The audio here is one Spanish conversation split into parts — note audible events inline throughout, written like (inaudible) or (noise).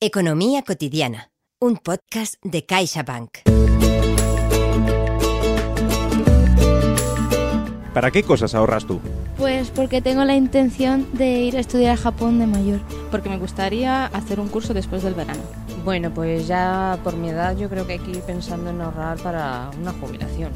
Economía cotidiana, un podcast de CaixaBank. ¿Para qué cosas ahorras tú? Pues porque tengo la intención de ir a estudiar a Japón de mayor. Porque me gustaría hacer un curso después del verano. Bueno, pues ya por mi edad yo creo que hay que ir pensando en ahorrar para una jubilación.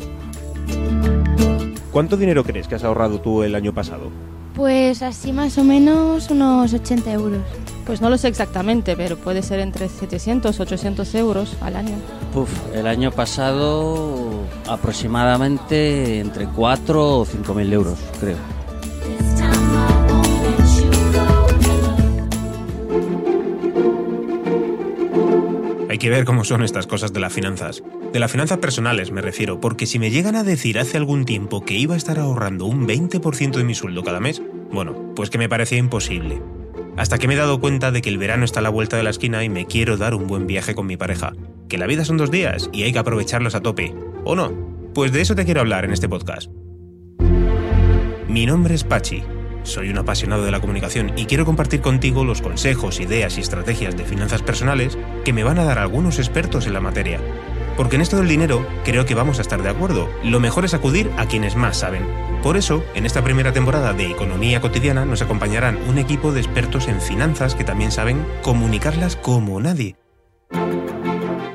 ¿Cuánto dinero crees que has ahorrado tú el año pasado? Pues así más o menos unos 80 euros. Pues no lo sé exactamente, pero puede ser entre 700 800 euros al año. Puf, el año pasado aproximadamente entre 4 o 5 mil euros, creo. Hay que ver cómo son estas cosas de las finanzas. De las finanzas personales me refiero, porque si me llegan a decir hace algún tiempo que iba a estar ahorrando un 20% de mi sueldo cada mes, bueno, pues que me parecía imposible. Hasta que me he dado cuenta de que el verano está a la vuelta de la esquina y me quiero dar un buen viaje con mi pareja. Que la vida son dos días y hay que aprovecharlos a tope. ¿O no? Pues de eso te quiero hablar en este podcast. Mi nombre es Pachi. Soy un apasionado de la comunicación y quiero compartir contigo los consejos, ideas y estrategias de finanzas personales que me van a dar algunos expertos en la materia. Porque en esto del dinero creo que vamos a estar de acuerdo. Lo mejor es acudir a quienes más saben. Por eso, en esta primera temporada de Economía Cotidiana nos acompañarán un equipo de expertos en finanzas que también saben comunicarlas como nadie.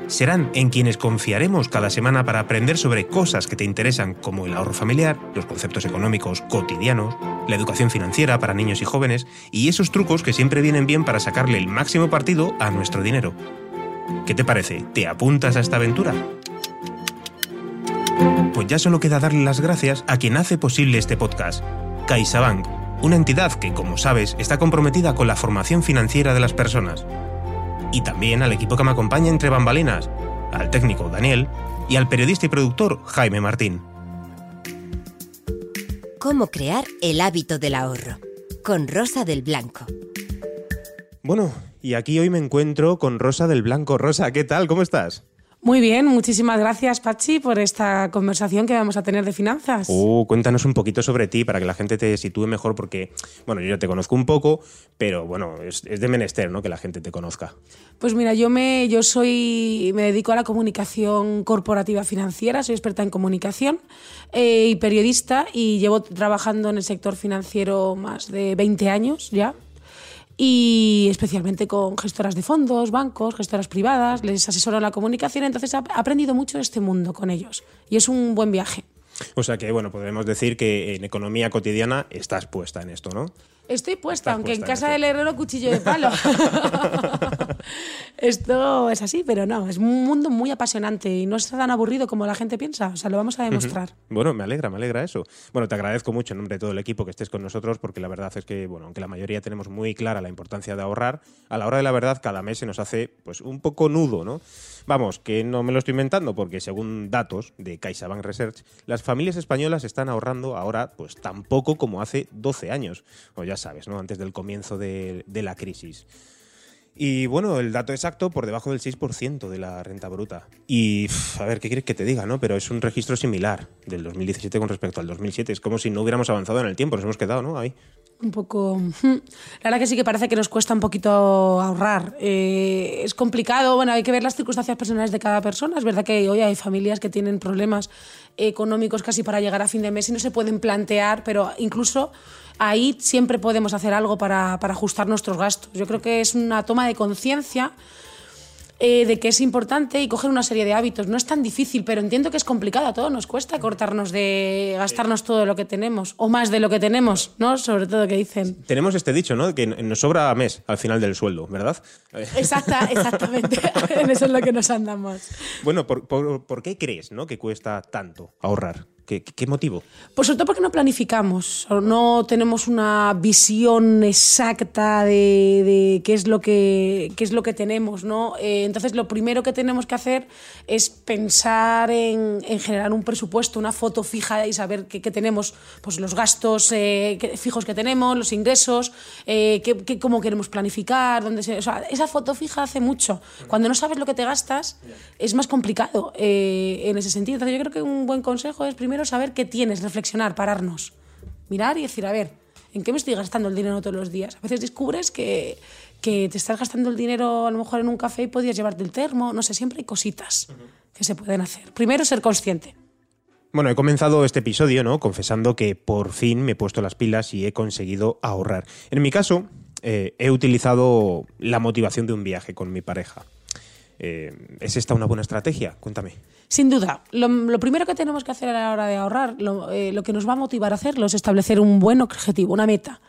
Serán en quienes confiaremos cada semana para aprender sobre cosas que te interesan como el ahorro familiar, los conceptos económicos cotidianos, la educación financiera para niños y jóvenes y esos trucos que siempre vienen bien para sacarle el máximo partido a nuestro dinero. ¿Qué te parece? ¿Te apuntas a esta aventura? Pues ya solo queda darle las gracias a quien hace posible este podcast, CaixaBank, una entidad que, como sabes, está comprometida con la formación financiera de las personas. Y también al equipo que me acompaña entre bambalinas, al técnico Daniel y al periodista y productor Jaime Martín. ¿Cómo crear el hábito del ahorro? Con Rosa del Blanco. Bueno, y aquí hoy me encuentro con Rosa del Blanco. Rosa, ¿qué tal? ¿Cómo estás? Muy bien, muchísimas gracias Pachi por esta conversación que vamos a tener de finanzas. Uh, cuéntanos un poquito sobre ti para que la gente te sitúe mejor porque, bueno, yo te conozco un poco, pero bueno, es, es, de menester, ¿no? Que la gente te conozca. Pues mira, yo me, yo soy, me dedico a la comunicación corporativa financiera, soy experta en comunicación eh, y periodista y llevo trabajando en el sector financiero más de 20 años ya y especialmente con gestoras de fondos, bancos, gestoras privadas, les asesoro en la comunicación, entonces he aprendido mucho de este mundo con ellos y es un buen viaje. O sea que, bueno, podemos decir que en economía cotidiana estás puesta en esto, ¿no? Estoy puesta, aunque en casa del herrero cuchillo de palo. (laughs) (laughs) Esto es así, pero no, es un mundo muy apasionante y no es tan aburrido como la gente piensa. O sea, lo vamos a demostrar. Bueno, me alegra, me alegra eso. Bueno, te agradezco mucho en nombre de todo el equipo que estés con nosotros porque la verdad es que, bueno, aunque la mayoría tenemos muy clara la importancia de ahorrar, a la hora de la verdad cada mes se nos hace pues un poco nudo, ¿no? Vamos, que no me lo estoy inventando porque según datos de CaixaBank Research, las familias españolas están ahorrando ahora pues tan poco como hace 12 años. O ya sabes, ¿no? Antes del comienzo de, de la crisis. Y bueno, el dato exacto por debajo del 6% de la renta bruta. Y a ver, ¿qué quieres que te diga, no? Pero es un registro similar del 2017 con respecto al 2007. Es como si no hubiéramos avanzado en el tiempo, nos hemos quedado, ¿no? Ahí. Un poco. (laughs) La verdad que sí que parece que nos cuesta un poquito ahorrar. Eh, es complicado, bueno, hay que ver las circunstancias personales de cada persona. Es verdad que hoy hay familias que tienen problemas económicos casi para llegar a fin de mes y no se pueden plantear, pero incluso ahí siempre podemos hacer algo para, para ajustar nuestros gastos. Yo creo que es una toma de conciencia eh, de que es importante y coger una serie de hábitos. No es tan difícil, pero entiendo que es complicado. A todos nos cuesta cortarnos de gastarnos todo lo que tenemos, o más de lo que tenemos, ¿no? Sobre todo que dicen. Tenemos este dicho, ¿no? Que nos sobra mes al final del sueldo, ¿verdad? Exacta, (laughs) exactamente. (laughs) en eso es lo que nos andamos. Bueno, ¿por, por, por qué crees ¿no? que cuesta tanto ahorrar? ¿Qué, ¿Qué, motivo? Pues sobre todo porque no planificamos, no tenemos una visión exacta de, de qué, es lo que, qué es lo que tenemos. ¿no? Eh, entonces, lo primero que tenemos que hacer es pensar en, en generar un presupuesto, una foto fija y saber qué, qué tenemos, pues los gastos eh, fijos que tenemos, los ingresos, eh, qué, qué, cómo queremos planificar. Dónde se, o sea, esa foto fija hace mucho. Cuando no sabes lo que te gastas, es más complicado eh, en ese sentido. Entonces, yo creo que un buen consejo es primero saber qué tienes, reflexionar, pararnos, mirar y decir, a ver, ¿en qué me estoy gastando el dinero todos los días? A veces descubres que, que te estás gastando el dinero a lo mejor en un café y podías llevarte el termo, no sé, siempre hay cositas que se pueden hacer. Primero, ser consciente. Bueno, he comenzado este episodio, ¿no? Confesando que por fin me he puesto las pilas y he conseguido ahorrar. En mi caso, eh, he utilizado la motivación de un viaje con mi pareja. Eh, ¿Es esta una buena estrategia? Cuéntame. Sin duda, lo, lo primero que tenemos que hacer a la hora de ahorrar, lo, eh, lo que nos va a motivar a hacerlo es establecer un buen objetivo, una meta.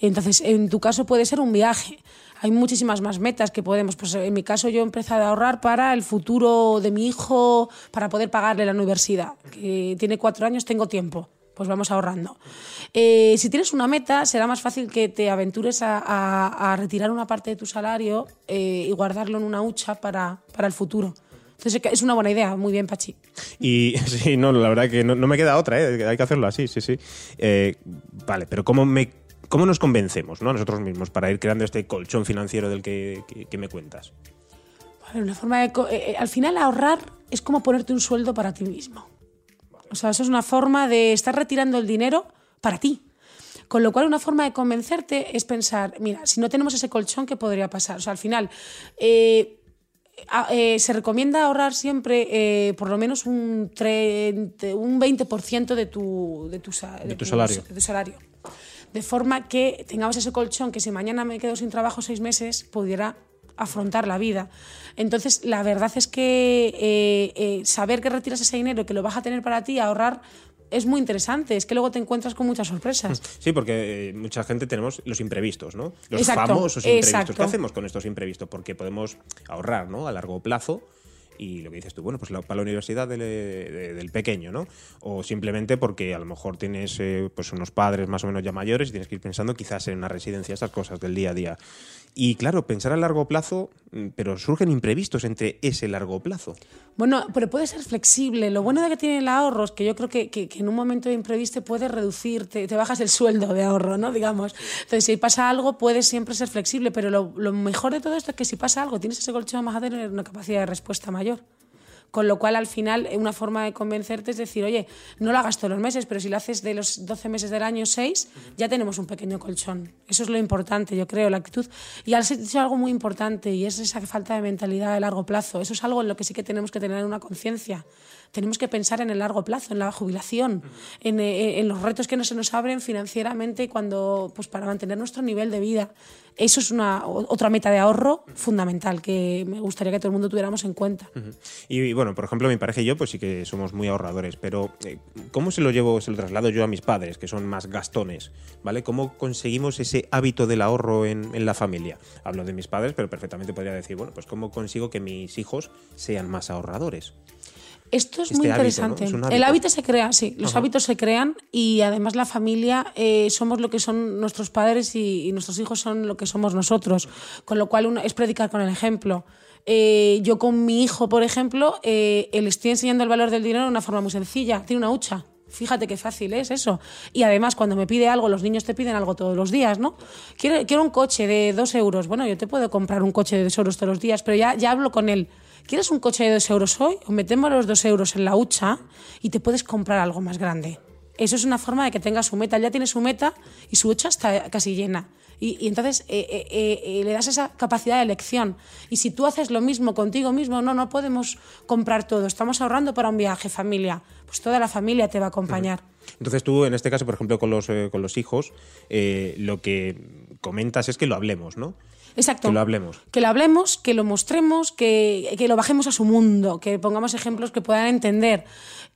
Entonces, en tu caso puede ser un viaje. Hay muchísimas más metas que podemos. Pues en mi caso yo he empezado a ahorrar para el futuro de mi hijo, para poder pagarle la universidad. Que tiene cuatro años, tengo tiempo. Pues vamos ahorrando. Eh, si tienes una meta, será más fácil que te aventures a, retirar una parte de tu salario eh, y guardarlo en una hucha para, para el futuro. Entonces es una buena idea. Muy bien, Pachi. Y (laughs) sí, no, la verdad que no, no me queda otra, ¿eh? hay que hacerlo así, sí, sí. Eh, vale, pero ¿cómo, me, ¿cómo nos convencemos ¿no? a nosotros mismos para ir creando este colchón financiero del que, que- que me cuentas? Vale, una forma de eh, eh, al final ahorrar es como ponerte un sueldo para ti mismo. O sea, eso es una forma de estar retirando el dinero para ti. Con lo cual, una forma de convencerte es pensar, mira, si no tenemos ese colchón, ¿qué podría pasar? O sea, al final, eh, eh, se recomienda ahorrar siempre eh, por lo menos un, 30, un 20% de tu, de tu, De tu salario. de tu salario. De forma que tengamos ese colchón que si mañana me quedo sin trabajo seis meses, pudiera afrontar la vida. Entonces, la verdad es que eh, eh, saber que retiras ese dinero y que lo vas a tener para ti, ahorrar, es muy interesante. Es que luego te encuentras con muchas sorpresas. (laughs) Sí, porque eh, mucha gente tenemos los imprevistos, ¿no? Los Exacto, famosos imprevistos. exacto. ¿Qué hacemos con estos imprevistos? Porque podemos ahorrar, ¿no? A largo plazo. Y lo que dices tú, bueno, pues la- para la universidad del, de- del pequeño, ¿no? O simplemente porque a lo mejor tienes eh, pues unos padres más o menos ya mayores y tienes que ir pensando quizás en una residencia, estas cosas del día a día. Y claro, pensar a largo plazo, mm, pero surgen imprevistos entre ese largo plazo. Bueno, pero puede ser flexible. Lo bueno de que tiene el ahorro es que yo creo que, que- que en un momento de imprevisto puedes reducir, te, te bajas el sueldo de ahorro, ¿no? Digamos. Entonces, si pasa algo, puedes siempre ser flexible, pero lo, lo mejor de todo esto es que si pasa algo, tienes ese colchón, vas a tener una capacidad de respuesta mayor. Con lo cual, al final, una forma de convencerte es decir, oye, no lo hagas todos los meses, pero si lo haces de los 12 meses del año 6, ya tenemos un pequeño colchón. Eso es lo importante, yo creo, la actitud. Y has dicho algo muy importante y es esa falta de mentalidad de largo plazo. Eso es algo en lo que sí que tenemos que tener una conciencia. Tenemos que pensar en el largo plazo, en la jubilación, en, eh, en los retos que no se nos abren financieramente cuando, pues, para mantener nuestro nivel de vida. Eso es una, otra meta de ahorro fundamental que me gustaría que todo el mundo tuviéramos en cuenta. Y, y, bueno, por ejemplo, mi pareja y yo, pues sí que somos muy ahorradores, pero eh, ¿cómo se lo llevo, se lo traslado yo a mis padres, que son más gastones? ¿Vale? ¿Cómo conseguimos ese hábito del ahorro en, en la familia? Hablo de mis padres, pero perfectamente podría decir, bueno, pues ¿cómo consigo que mis hijos sean más ahorradores? Esto es Este muy hábito, ¿no? interesante. Es El hábito. hábito se crea, sí, los Ajá. hábitos se crean y además la familia eh, somos lo que son nuestros padres y, y nuestros hijos son lo que somos nosotros. Con lo cual uno- es predicar con el ejemplo. Eh, yo con mi hijo, por ejemplo, eh, le estoy enseñando el valor del dinero de una forma muy sencilla. Tiene una hucha. Fíjate qué fácil es eso. Y además, cuando me pide algo, los niños te piden algo todos los días, ¿no? Quiero, quiero un coche de dos euros. Bueno, yo te puedo comprar un coche de dos euros todos los días, pero ya, ya hablo con él. ¿Quieres un coche de dos euros hoy? O metemos los dos euros en la hucha y te puedes comprar algo más grande. Eso es una forma de que tenga su meta. Él ya tiene su meta y su hucha está casi llena. Y, y entonces eh, eh, eh, le das esa capacidad de elección. Y si tú haces lo mismo contigo mismo, no, no podemos comprar todo. Estamos ahorrando para un viaje, familia. Pues toda la familia te va a acompañar. Entonces tú, en este caso, por ejemplo, con los, con los hijos, lo que comentas es que lo hablemos, ¿no? Exacto. Que lo hablemos. Que lo hablemos, que lo mostremos, que, que lo bajemos a su mundo, que pongamos ejemplos que puedan entender.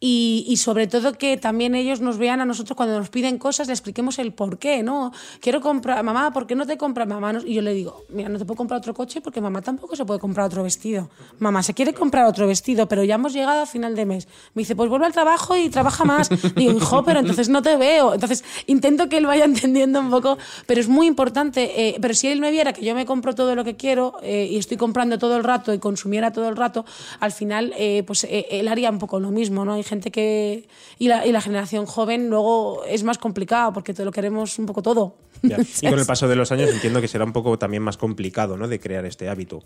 Y, y sobre todo que también ellos nos vean a nosotros cuando nos piden cosas, le expliquemos el por qué, ¿no? Quiero comprar, mamá, ¿por qué no te compras mamá? no- Y yo le digo, mira, no te puedo comprar otro coche porque mamá tampoco se puede comprar otro vestido. Mamá se quiere comprar otro vestido, pero ya hemos llegado a final de mes. Me dice, pues vuelve al trabajo y trabaja más. Digo, hijo, pero entonces no te veo. Entonces intento que él vaya (laughs) entendiendo un poco, pero es muy importante. eh, pero si él me viera que yo me compro todo lo que quiero eh, y estoy comprando todo el rato y consumiera todo el rato, al final, eh, pues eh, él haría un poco lo mismo, ¿no? Hay gente que. Y la, y la generación joven luego es más complicado porque te lo queremos un poco todo. Ya. (laughs) Y con el paso de los años entiendo que será un poco también más complicado, ¿no? De crear este hábito.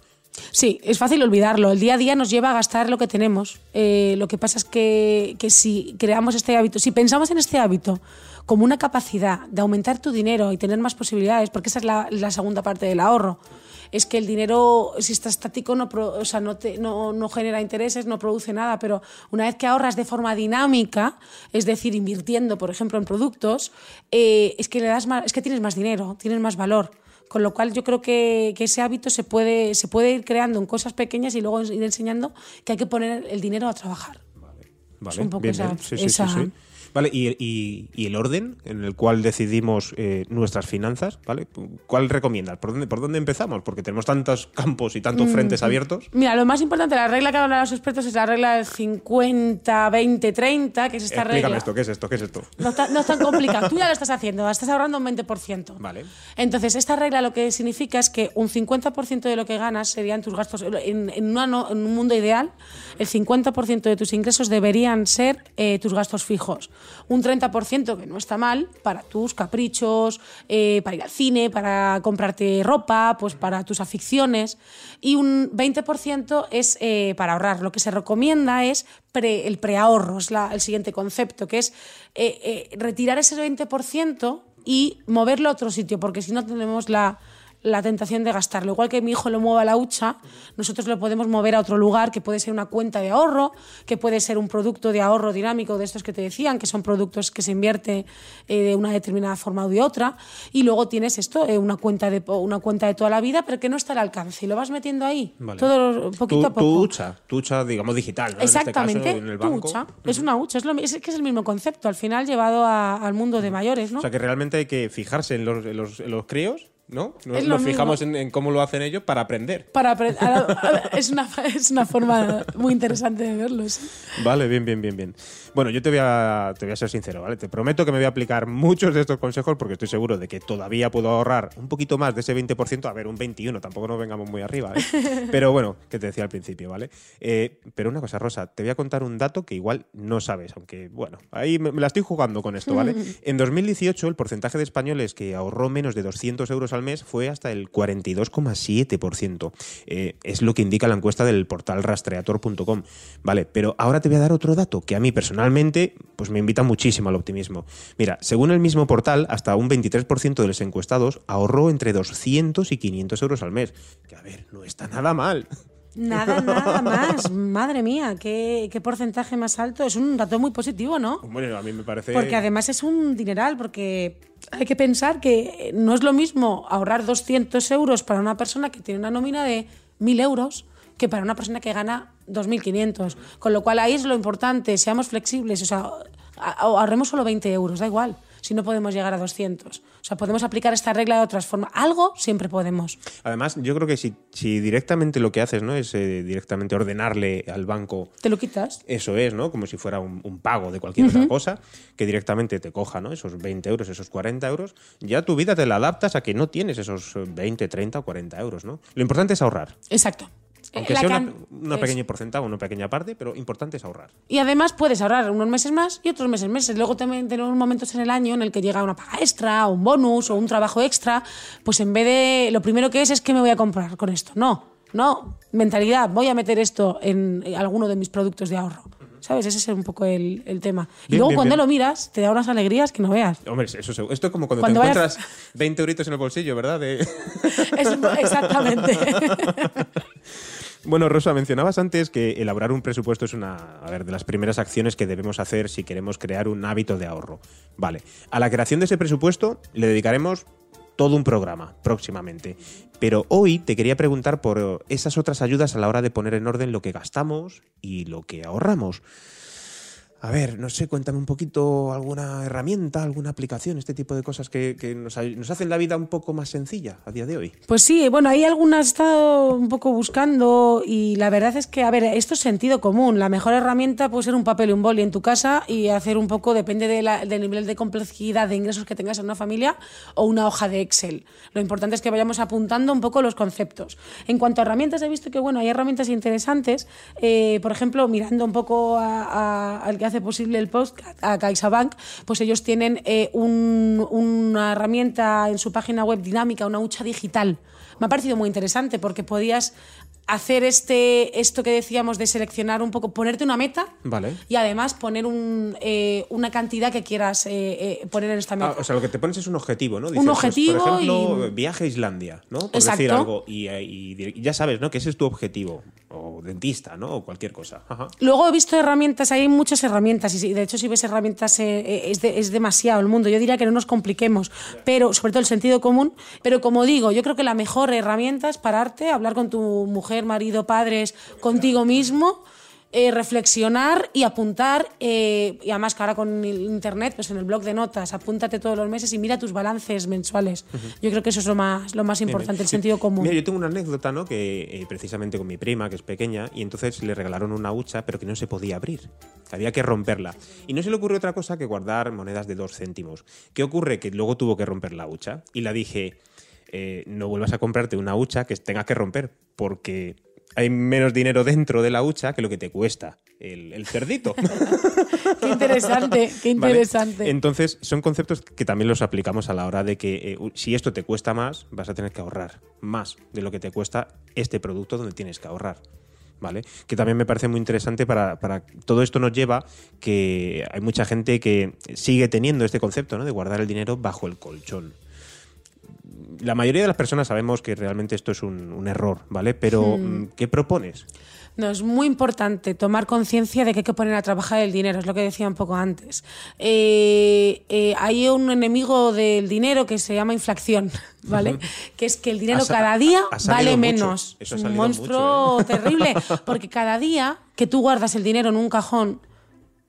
Sí, es fácil olvidarlo. El día a día nos lleva a gastar lo que tenemos. Eh, lo que pasa es que, que si creamos este hábito, si pensamos en este hábito como una capacidad de aumentar tu dinero y tener más posibilidades, porque esa es la, la segunda parte del ahorro, es que el dinero, si está estático, no, pro- o sea, no, te- no, no genera intereses, no produce nada, pero una vez que ahorras de forma dinámica, es decir, invirtiendo, por ejemplo, en productos, eh, es, que le das más, es que tienes más dinero, tienes más valor. Con lo cual yo creo que, que ese hábito se puede, se puede ir creando en cosas pequeñas y luego ir enseñando que hay que poner el dinero a trabajar. Vale, un poco bien, esa- bien. Sí, sí, sí, esa- sí. Vale, y, y- y el orden en el cual decidimos eh, nuestras finanzas, ¿vale? ¿Cuál recomiendas? ¿Por dónde, ¿Por dónde empezamos? Porque tenemos tantos campos y tantos Mm, frentes abiertos. Mira, lo más importante, la regla que hablan los expertos es la regla del 50, 20, 30, que es esta Explícame regla. esto, ¿qué es esto? ¿Qué es esto? No, está- no es tan complicado. Tú ya lo (laughs) estás haciendo, estás ahorrando un 20%. Vale. Entonces, esta regla lo que significa es que un 50% de lo que ganas serían tus gastos. En, en una en un mundo ideal, el 50% de tus ingresos deberían ser eh, tus gastos fijos. Un 30%, que no está mal, para tus caprichos, eh, para ir al cine, para comprarte ropa, pues para tus aficiones. Y un 20% es eh, para ahorrar. Lo que se recomienda es pre- el preahorro, es el siguiente concepto, que es eh, retirar ese 20% y moverlo a otro sitio, porque si no tenemos la, la tentación de gastarlo. Igual que mi hijo lo mueve a la hucha, nosotros lo podemos mover a otro lugar, que puede ser una cuenta de ahorro, que puede ser un producto de ahorro dinámico de estos que te decían, que son productos que se invierte eh, de una determinada forma o de otra. Y luego tienes esto, eh, una, cuenta de, una cuenta de toda la vida, pero que no está al alcance. Y lo vas metiendo ahí, Vale. todo poquito Tu, a tu poco. hucha, tu hucha, digamos, digital. ¿no? En este caso, Exactamente, en el tu banco. Es una hucha, es, lo, es que es el mismo concepto, al final llevado a- al mundo de mayores, ¿no? O sea que realmente hay que fijarse en los, en los, en los críos, ¿no? Nos, nos fijamos en, en cómo lo hacen ellos para aprender. Para (laughs) es, una, es una forma muy interesante de verlo. sí. Vale, bien, bien, bien, bien. Bueno, yo te voy, a, te voy a ser sincero, ¿vale? Te prometo que me voy a aplicar muchos de estos consejos porque estoy seguro de que todavía puedo ahorrar un poquito más de ese 20%, a ver, un 21%, tampoco nos vengamos muy arriba, ¿eh? (laughs) Pero bueno, que te decía al principio, ¿vale? Eh, pero una cosa, Rosa, te voy a contar un dato que igual no sabes, aunque, bueno, ahí me, me la estoy jugando con esto, ¿vale? (laughs) En 2018 el porcentaje de españoles que ahorró menos de 200 euros al mes fue hasta el 42,7%. Eh, es lo que indica la encuesta del portal rastreator.com. Vale, pero ahora te voy a dar otro dato que a mí personalmente pues me invita muchísimo al optimismo. Mira, según el mismo portal, hasta un 23% de los encuestados ahorró entre 200 y 500 euros al mes. Que a ver, no está nada mal. Nada, (laughs) nada más. Madre mía, qué, qué porcentaje más alto. Es un dato muy positivo, ¿no? Bueno, a mí me parece... Porque además es un dineral, porque hay que pensar que no es lo mismo ahorrar 200 euros para una persona que tiene una nómina de 1.000 euros que para una persona que gana 2.500. Con lo cual ahí es lo importante, seamos flexibles, o sea, ahorremos solo 20 euros, da igual, si no podemos llegar a 200. O sea, podemos aplicar esta regla de otras formas. Algo siempre podemos. Además, yo creo que si, si directamente lo que haces no es eh, directamente ordenarle al banco ¿Te lo quitas? Eso es, ¿no? Como si fuera un, un pago de cualquier otra cosa, que directamente te coja, ¿no? Esos 20 euros, esos 40 euros, ya tu vida te la adaptas a que no tienes esos eh, 20, 30 o 40 euros, ¿no? Lo importante es ahorrar. Exacto. Aunque Eh, La sea una, una pequeña porcentaje, una pequeña parte, pero importante es ahorrar. Y además puedes ahorrar unos meses más y otros meses meses. Luego también tenemos momentos en el año en el que llega una paga extra, o un bonus, o un trabajo extra. Pues en vez de. Lo primero que es es que me voy a comprar con esto. No, no. Mentalidad, voy a meter esto en alguno de mis productos de ahorro. ¿Sabes? Ese es un poco el, el tema. y luego bien, cuando bien. lo miras, te da unas alegrías que no veas. Hombre, eso seguro. Esto es como cuando, Cuando te vayas- encuentras 20 euritos en el bolsillo, ¿verdad? De- (laughs) Es- exactamente. (laughs) (laughs) Bueno, Rosa, mencionabas antes que elaborar un presupuesto es una a ver, de las primeras acciones que debemos hacer si queremos crear un hábito de ahorro. Vale, a la creación de ese presupuesto le dedicaremos todo un programa próximamente. Pero hoy te quería preguntar por esas otras ayudas a la hora de poner en orden lo que gastamos y lo que ahorramos. A ver, no sé, cuéntame un poquito alguna herramienta, alguna aplicación, este tipo de cosas que, que nos, nos hacen la vida un poco más sencilla a día de hoy. Pues sí, bueno, hay algunas he estado un poco buscando y la verdad es que, a ver, esto es sentido común. La mejor herramienta puede ser un papel y un boli en tu casa y hacer un poco, depende de la- del nivel de complejidad de ingresos que tengas en una familia o una hoja de Excel. Lo importante es que vayamos apuntando un poco los conceptos. En cuanto a herramientas, he visto que, bueno, hay herramientas interesantes. eh, por ejemplo, mirando un poco al que hace posible el post, a CaixaBank, pues ellos tienen eh, un- una herramienta en su página web dinámica, una hucha digital me ha parecido muy interesante porque podías hacer este esto que decíamos de seleccionar un poco, ponerte una meta Vale. y además poner un, eh, una cantidad que quieras eh, eh, poner en esta meta. Ah, o sea, lo que te pones es un objetivo, ¿no? Un objetivo por ejemplo, y- viaje a Islandia, ¿no? Por Exacto. decir algo. Y, y- y ya sabes, ¿no? Que ese es tu objetivo. O dentista, ¿no? O cualquier cosa. Ajá. Luego he visto herramientas, hay muchas herramientas, y de hecho si ves herramientas eh, eh, es, de- es demasiado el mundo. Yo diría que no nos compliquemos, pero sobre todo el sentido común. Pero como digo, yo creo que la mejor herramienta es pararte, hablar con tu mujer, marido, padres, contigo mismo. Eh, reflexionar y apuntar, eh, y además que ahora con el internet, pues en el blog de notas, apúntate todos los meses y mira tus balances mensuales. Yo creo que eso es lo más, lo más importante, el sentido común. Mira, yo tengo una anécdota, ¿no? Que eh, precisamente con mi prima, que es pequeña, y entonces le regalaron una hucha, pero que no se podía abrir. Había que romperla. Y no se le ocurrió otra cosa que guardar monedas de dos céntimos. ¿Qué ocurre? Que luego tuvo que romper la hucha. Y la dije, no vuelvas a comprarte una hucha que tengas que romper, porque hay menos dinero dentro de la hucha que lo que te cuesta el, el cerdito. (laughs) Qué interesante, qué ¿Vale? interesante. Entonces, son conceptos que también los aplicamos a la hora de que eh, si esto te cuesta más, vas a tener que ahorrar más de lo que te cuesta este producto donde tienes que ahorrar. ¿Vale? Que también me parece muy interesante para, para- Todo esto nos lleva que hay mucha gente que sigue teniendo este concepto ¿no? de guardar el dinero bajo el colchón. La mayoría de las personas sabemos que realmente esto es un, un error, ¿vale? Pero, mm, ¿qué propones? No, es muy importante tomar conciencia de que hay que poner a trabajar el dinero, es lo que decía un poco antes. Eh, eh, hay un enemigo del dinero que se llama inflación, (laughs) ¿vale? que es que el dinero Ha cada día ha vale mucho. menos. Eso es un monstruo mucho, ¿eh? (laughs) terrible, porque cada día que tú guardas el dinero en un cajón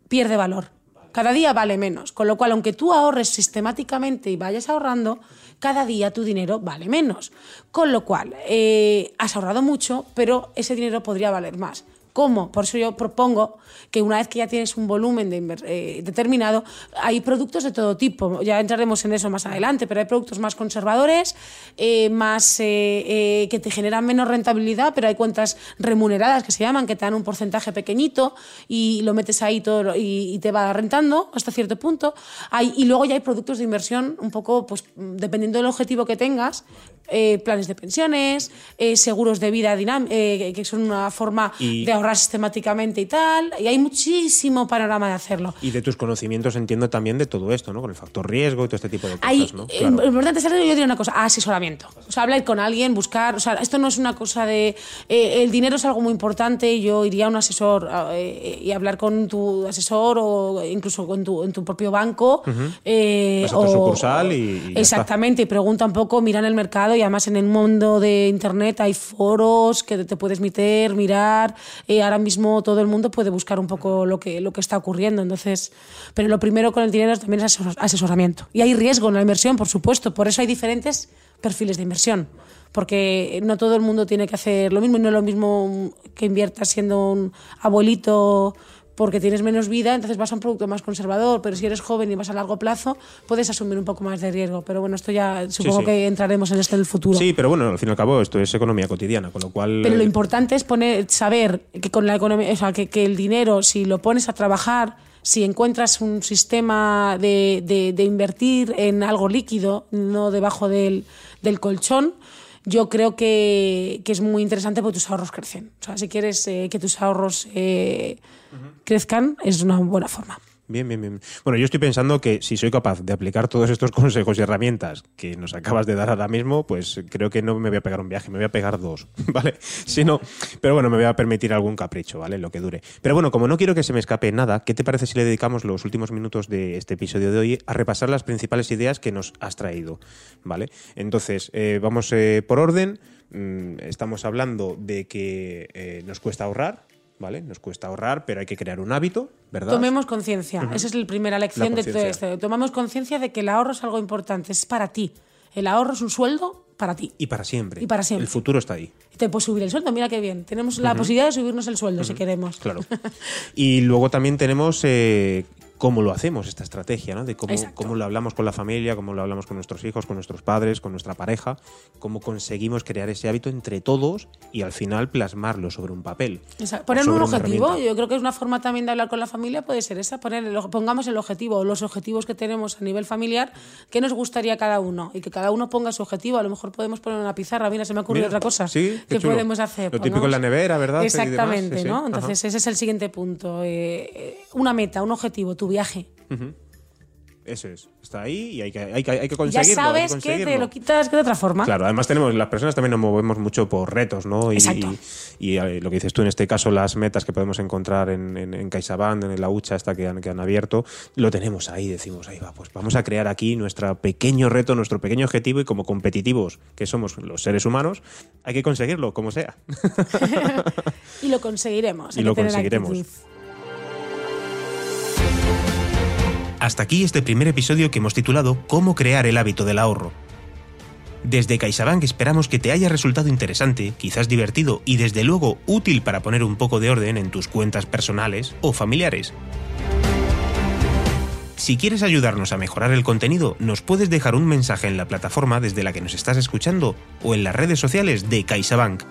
pierde valor. Cada día vale menos. Con lo cual, aunque tú ahorres sistemáticamente y vayas ahorrando, cada día tu dinero vale menos. Con lo cual, eh, has ahorrado mucho, pero ese dinero podría valer más. ¿Cómo? Por eso yo propongo que una vez que ya tienes un volumen eh, determinado, hay productos de todo tipo. Ya entraremos en eso más adelante, pero hay productos más conservadores, eh, más eh, que te generan menos rentabilidad, pero hay cuentas remuneradas que se llaman, que te dan un porcentaje pequeñito y lo metes ahí todo y, y te va rentando hasta cierto punto. Hay, y luego ya hay productos de inversión un poco, pues dependiendo del objetivo que tengas, eh, planes de pensiones, eh, seguros de vida eh, que son una forma Y- de ahorrar sistemáticamente y tal. Y hay muchísimo panorama de hacerlo. Y de tus conocimientos entiendo también de todo esto, ¿no? Con el factor riesgo y todo este tipo de cosas, Hay, ¿no? eh, Claro. Lo importante es, yo diría una cosa, asesoramiento. O sea, hablar con alguien, buscar, o sea, esto no es una cosa de... eh, el dinero es algo muy importante, yo iría a un asesor y hablar con tu asesor o incluso con tu, en tu propio banco. eh, Vas a otra sucursal y-. Exactamente, y pregunta un poco, mira en el mercado y además en el mundo de Internet hay foros que te puedes meter, mirar. eh, ahora mismo todo el mundo puede buscar un poco lo que, lo que está ocurriendo. Entonces, pero lo primero con el dinero también es asesor- asesoramiento. Y hay riesgo en la inversión, por supuesto. Por eso hay diferentes perfiles de inversión. Porque no todo el mundo tiene que hacer lo mismo y no es lo mismo que inviertas siendo un abuelito porque tienes menos vida, entonces vas a un producto más conservador, pero si eres joven y vas a largo plazo, puedes asumir un poco más de riesgo. Pero bueno, esto ya supongo sí. que entraremos en esto en el futuro. Sí, pero bueno, al fin y al cabo esto es economía cotidiana, con lo cual... Pero lo importante es poner, saber que con la economía, o sea, que, que el dinero, si lo pones a trabajar, si encuentras un sistema de, de- de invertir en algo líquido, no debajo del, del colchón, yo creo que, que es muy interesante porque tus ahorros crecen. O sea, si quieres eh, que tus ahorros eh, crezcan, es una buena forma. Bien, bien, bien. Bueno, yo estoy pensando que si soy capaz de aplicar todos estos (laughs) consejos y herramientas que nos acabas de dar ahora mismo, pues creo que no me voy a pegar un viaje, me voy a pegar dos, (laughs) ¿vale? Si no, pero bueno, me voy a permitir algún capricho, ¿vale? Lo que dure. Pero bueno, como no quiero que se me escape nada, ¿qué te parece si le dedicamos los últimos minutos de este episodio de hoy a repasar las principales ideas que nos has traído, ¿vale? Entonces, eh, vamos eh, por orden. Mm, estamos hablando de que eh, nos cuesta ahorrar, ¿vale? Nos cuesta ahorrar, pero hay que crear un hábito, ¿verdad? Tomemos conciencia. Esa es la primera lección La de todo esto. Tomamos conciencia de que el ahorro es algo importante, es para ti. El ahorro es un sueldo para ti. Y para siempre. Y para siempre. El futuro está ahí. Y te puedes subir el sueldo, mira qué bien. Tenemos la posibilidad de subirnos el sueldo si queremos. Claro. (laughs) y luego también tenemos eh, cómo lo hacemos, esta estrategia, ¿no? De cómo, cómo lo hablamos con la familia, cómo lo hablamos con nuestros hijos, con nuestros padres, con nuestra pareja, cómo conseguimos crear ese hábito entre todos y al final plasmarlo sobre un papel. Poner un objetivo, yo creo que es una forma también de hablar con la familia, puede ser esa, poner el, pongamos el objetivo, o los objetivos que tenemos a nivel familiar, qué nos gustaría cada uno, y que cada uno ponga su objetivo, a lo mejor podemos poner una pizarra, mira, se me ocurrió Mira, otra cosa sí, qué que chulo. podemos hacer. Lo típico en la nevera, ¿verdad? Exactamente, sí, sí. ¿no? Ajá. Entonces ese es el siguiente punto, eh, eh, una meta, un objetivo, tu viaje. Eso es. Está ahí y hay que, hay que, hay que Ya conseguirlo. hay sabes que te lo quitas de otra forma. Claro, además tenemos, las personas también nos movemos mucho por retos, ¿no? Y, Exacto. y, y, eh, lo que dices tú en este caso, las metas que podemos encontrar en, en, en CaixaBank, en la hucha esta que han, que han abierto, lo tenemos ahí, decimos, ahí va, pues vamos a crear aquí nuestro pequeño reto, nuestro pequeño objetivo y como competitivos que somos los seres humanos, hay que conseguirlo, como sea. (laughs) Y lo conseguiremos. Y lo tener conseguiremos. actitud. Hasta aquí este primer episodio que hemos titulado Cómo crear el hábito del ahorro. Desde CaixaBank esperamos que te haya resultado interesante, quizás divertido y desde luego útil para poner un poco de orden en tus cuentas personales o familiares. Si quieres ayudarnos a mejorar el contenido, nos puedes dejar un mensaje en la plataforma desde la que nos estás escuchando o en las redes sociales de CaixaBank.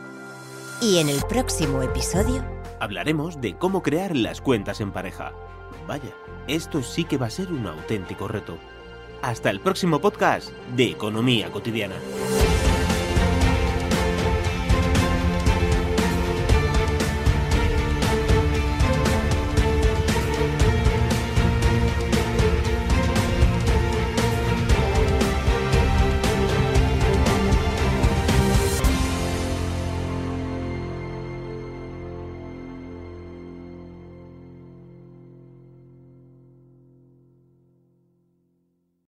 Y en el próximo episodio, Hablaremos de cómo crear las cuentas en pareja. Vaya, esto sí que va a ser un auténtico reto. Hasta el próximo podcast de Economía Cotidiana.